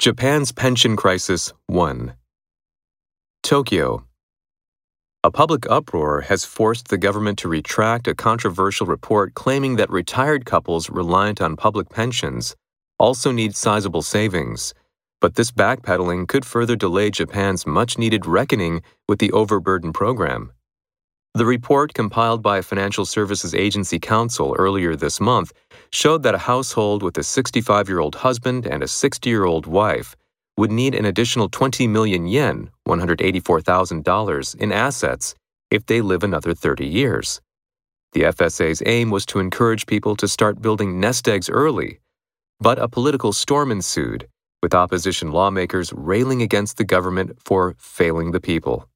Japan's Pension Crisis 1 Tokyo A public uproar has forced the government to retract a controversial report claiming that retired couples reliant on public pensions also need sizable savings. But this backpedaling could further delay Japan's much needed reckoning with the overburden program. The report, compiled by a Financial Services Agency Council earlier this month, showed that a household with a 65 year old husband and a 60 year old wife would need an additional 20 million yen, $184,000, in assets if they live another 30 years. The FSA's aim was to encourage people to start building nest eggs early, but a political storm ensued, with opposition lawmakers railing against the government for failing the people.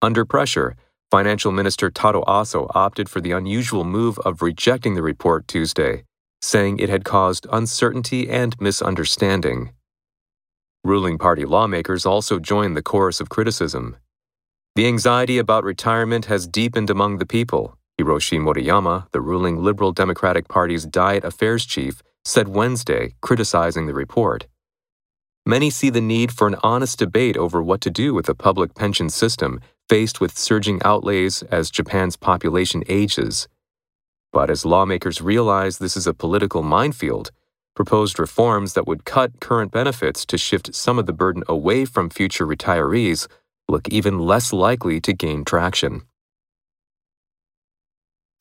Under pressure, Financial Minister Taro Aso opted for the unusual move of rejecting the report Tuesday, saying it had caused uncertainty and misunderstanding. Ruling party lawmakers also joined the chorus of criticism. The anxiety about retirement has deepened among the people, Hiroshi Moriyama, the ruling Liberal Democratic Party's Diet Affairs chief, said Wednesday, criticizing the report. Many see the need for an honest debate over what to do with the public pension system faced with surging outlays as Japan's population ages. But as lawmakers realize this is a political minefield, proposed reforms that would cut current benefits to shift some of the burden away from future retirees look even less likely to gain traction.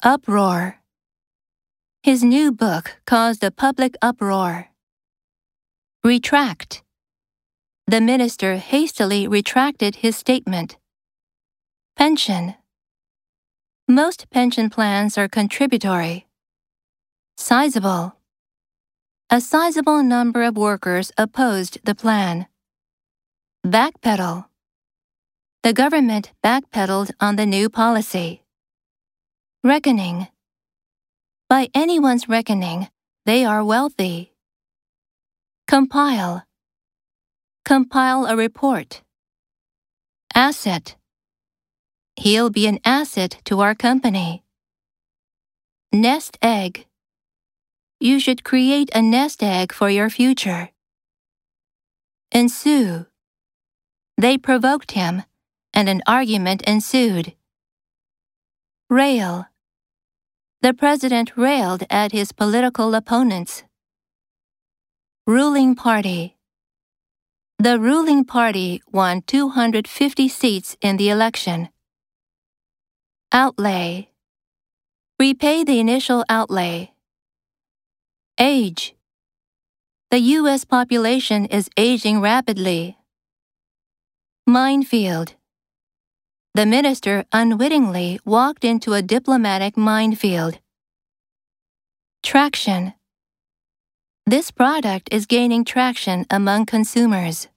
Uproar. His new book caused a public uproar. Retract. The minister hastily retracted his statement. Pension. Most pension plans are contributory. Sizable. A sizable number of workers opposed the plan. Backpedal. The government backpedaled on the new policy. Reckoning. By anyone's reckoning, they are wealthy. Compile. Compile a report. Asset. He'll be an asset to our company. Nest egg. You should create a nest egg for your future. Ensue. They provoked him, and an argument ensued. Rail. The president railed at his political opponents. Ruling Party. The ruling party won 250 seats in the election. Outlay. Repay the initial outlay. Age. The U.S. population is aging rapidly. Minefield. The minister unwittingly walked into a diplomatic minefield. Traction. This product is gaining traction among consumers.